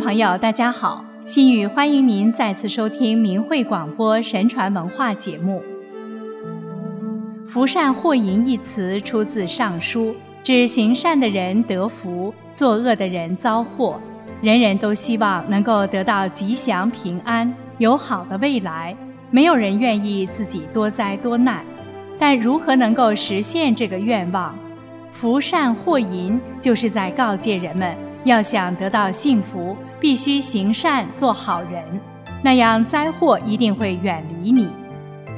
朋友，大家好，心雨欢迎您再次收听明慧广播神传文化节目。福善祸淫一词出自《尚书》，指行善的人得福，作恶的人遭祸。人人都希望能够得到吉祥平安，有好的未来，没有人愿意自己多灾多难。但如何能够实现这个愿望？福善祸淫，就是在告诫人们，要想得到幸福，必须行善做好人，那样灾祸一定会远离你。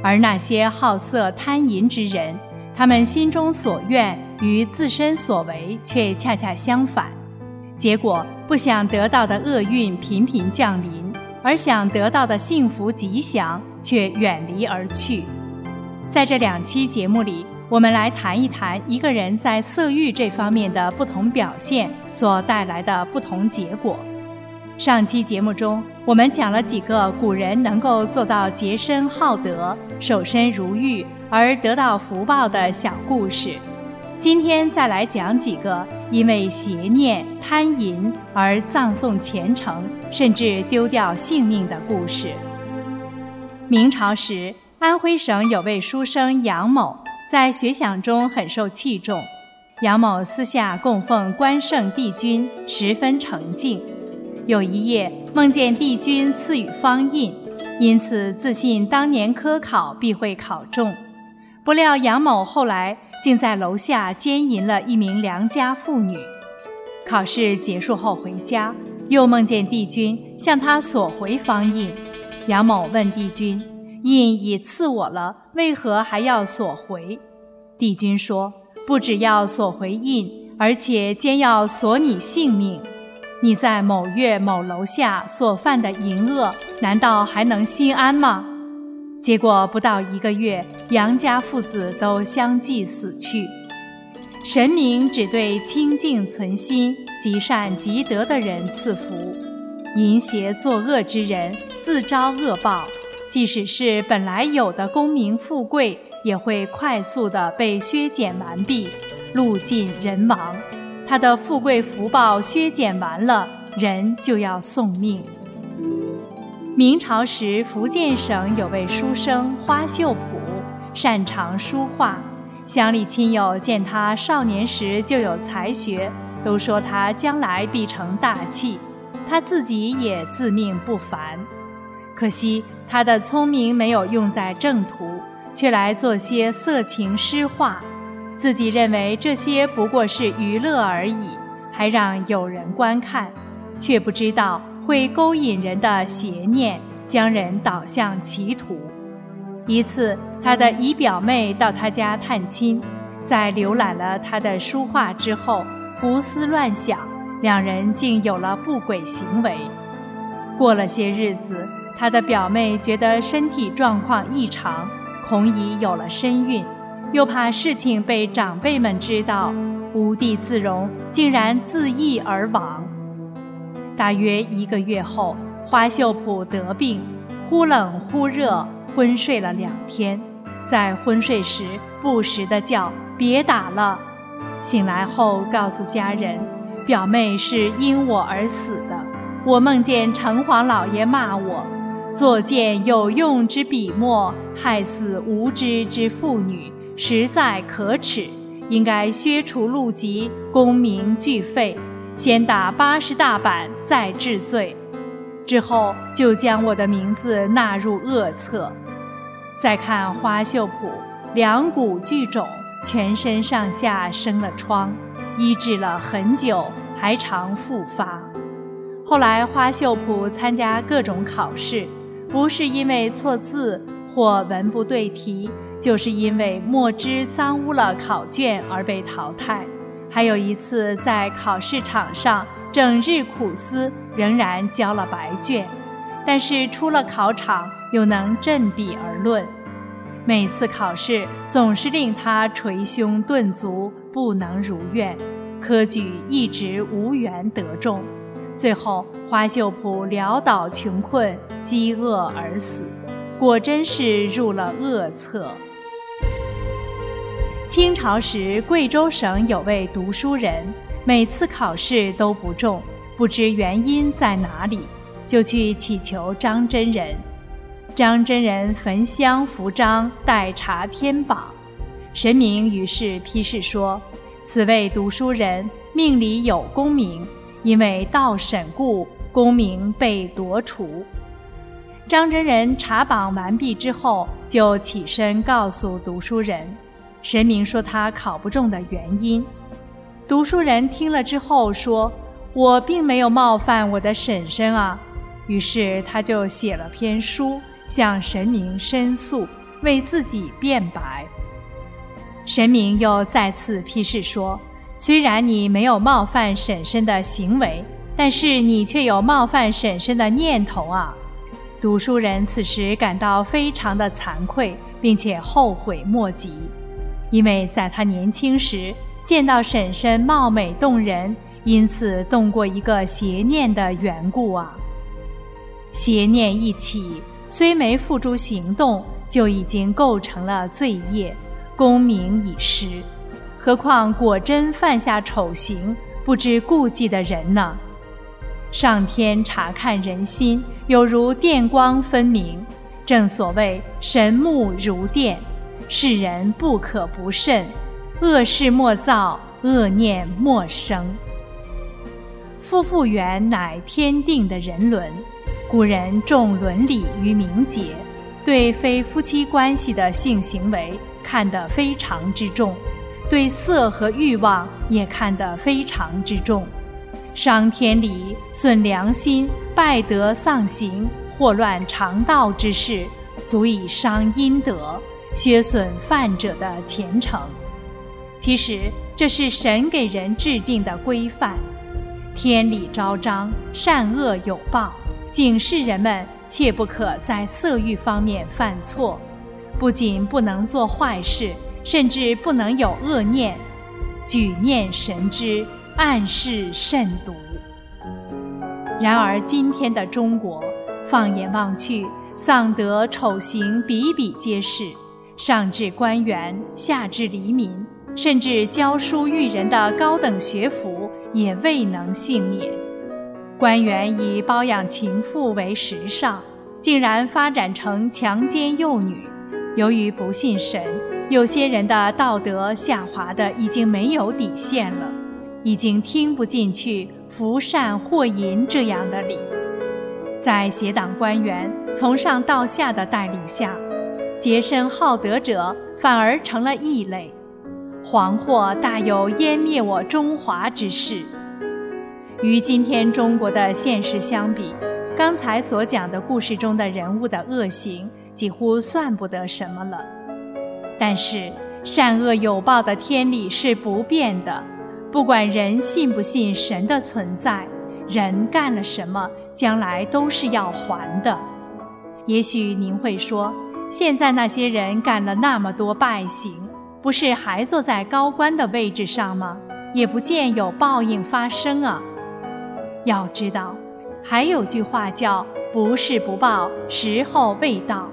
而那些好色贪淫之人，他们心中所愿与自身所为却恰恰相反，结果不想得到的厄运频频降临，而想得到的幸福吉祥却远离而去。在这两期节目里。我们来谈一谈一个人在色欲这方面的不同表现所带来的不同结果。上期节目中，我们讲了几个古人能够做到洁身好德、守身如玉而得到福报的小故事。今天再来讲几个因为邪念贪淫而葬送前程，甚至丢掉性命的故事。明朝时，安徽省有位书生杨某。在学想中很受器重，杨某私下供奉关圣帝君，十分诚敬。有一夜梦见帝君赐予方印，因此自信当年科考必会考中。不料杨某后来竟在楼下奸淫了一名良家妇女。考试结束后回家，又梦见帝君向他索回方印。杨某问帝君。印已赐我了，为何还要索回？帝君说：“不只要索回印，而且兼要索你性命。你在某月某楼下所犯的淫恶，难道还能心安吗？”结果不到一个月，杨家父子都相继死去。神明只对清净存心、积善积德的人赐福，淫邪作恶之人自招恶报。即使是本来有的功名富贵，也会快速的被削减完毕，路尽人亡。他的富贵福报削减完了，人就要送命。明朝时，福建省有位书生花秀普，擅长书画。乡里亲友见他少年时就有才学，都说他将来必成大器。他自己也自命不凡。可惜他的聪明没有用在正途，却来做些色情诗画，自己认为这些不过是娱乐而已，还让有人观看，却不知道会勾引人的邪念，将人导向歧途。一次，他的姨表妹到他家探亲，在浏览了他的书画之后，胡思乱想，两人竟有了不轨行为。过了些日子。他的表妹觉得身体状况异常，恐已有了身孕，又怕事情被长辈们知道，无地自容，竟然自缢而亡。大约一个月后，花秀普得病，忽冷忽热，昏睡了两天，在昏睡时不时的叫“别打了”。醒来后告诉家人，表妹是因我而死的，我梦见城隍老爷骂我。作践有用之笔墨，害死无知之妇女，实在可耻，应该削除禄籍，功名俱废，先打八十大板，再治罪。之后就将我的名字纳入恶册。再看花秀普，两股聚肿，全身上下生了疮，医治了很久，还常复发。后来花秀普参加各种考试。不是因为错字或文不对题，就是因为墨汁脏污了考卷而被淘汰。还有一次在考试场上整日苦思，仍然交了白卷，但是出了考场又能振笔而论。每次考试总是令他捶胸顿足，不能如愿，科举一直无缘得中。最后，花秀普潦倒穷困，饥饿而死，果真是入了恶册。清朝时，贵州省有位读书人，每次考试都不中，不知原因在哪里，就去祈求张真人。张真人焚香扶张，待查天宝。神明于是批示说：“此位读书人命里有功名，因为道审故，功名被夺除。”张真人查榜完毕之后，就起身告诉读书人，神明说他考不中的原因。读书人听了之后说：“我并没有冒犯我的婶婶啊。”于是他就写了篇书向神明申诉，为自己辩白。神明又再次批示说：“虽然你没有冒犯婶婶的行为，但是你却有冒犯婶婶的念头啊。”读书人此时感到非常的惭愧，并且后悔莫及，因为在他年轻时见到婶婶貌美动人，因此动过一个邪念的缘故啊。邪念一起，虽没付诸行动，就已经构成了罪业，功名已失，何况果真犯下丑行，不知顾忌的人呢？上天查看人心，有如电光分明。正所谓神目如电，世人不可不慎。恶事莫造，恶念莫生。夫妇缘乃天定的人伦，古人重伦理于名节，对非夫妻关系的性行为看得非常之重，对色和欲望也看得非常之重。伤天理、损良心、败德丧行、祸乱常道之事，足以伤阴德，削损犯者的前程。其实这是神给人制定的规范，天理昭彰，善恶有报，警示人们切不可在色欲方面犯错，不仅不能做坏事，甚至不能有恶念，举念神知。暗示慎独。然而，今天的中国，放眼望去，丧德丑行比比皆是，上至官员，下至黎民，甚至教书育人的高等学府也未能幸免。官员以包养情妇为时尚，竟然发展成强奸幼女。由于不信神，有些人的道德下滑的已经没有底线了。已经听不进去福善祸淫这样的理，在邪党官员从上到下的带领下，洁身好德者反而成了异类，惶祸大有湮灭我中华之势。与今天中国的现实相比，刚才所讲的故事中的人物的恶行几乎算不得什么了。但是善恶有报的天理是不变的。不管人信不信神的存在，人干了什么，将来都是要还的。也许您会说，现在那些人干了那么多败行，不是还坐在高官的位置上吗？也不见有报应发生啊。要知道，还有句话叫“不是不报，时候未到”。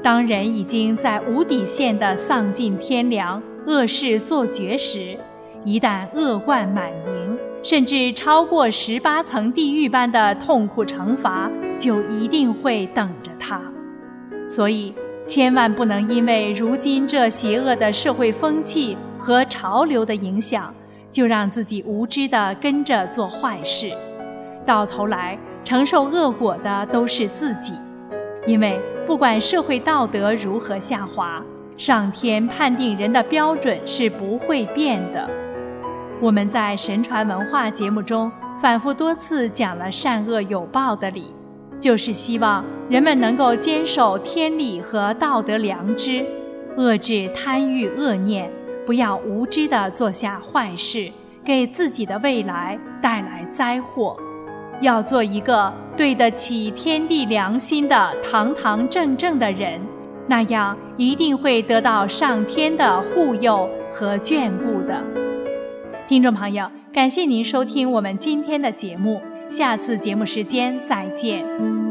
当人已经在无底线的丧尽天良、恶事做绝时，一旦恶贯满盈，甚至超过十八层地狱般的痛苦惩罚，就一定会等着他。所以，千万不能因为如今这邪恶的社会风气和潮流的影响，就让自己无知地跟着做坏事，到头来承受恶果的都是自己。因为不管社会道德如何下滑，上天判定人的标准是不会变的。我们在神传文化节目中反复多次讲了善恶有报的理，就是希望人们能够坚守天理和道德良知，遏制贪欲恶念，不要无知地做下坏事，给自己的未来带来灾祸。要做一个对得起天地良心的堂堂正正的人，那样一定会得到上天的护佑和眷顾。听众朋友，感谢您收听我们今天的节目，下次节目时间再见。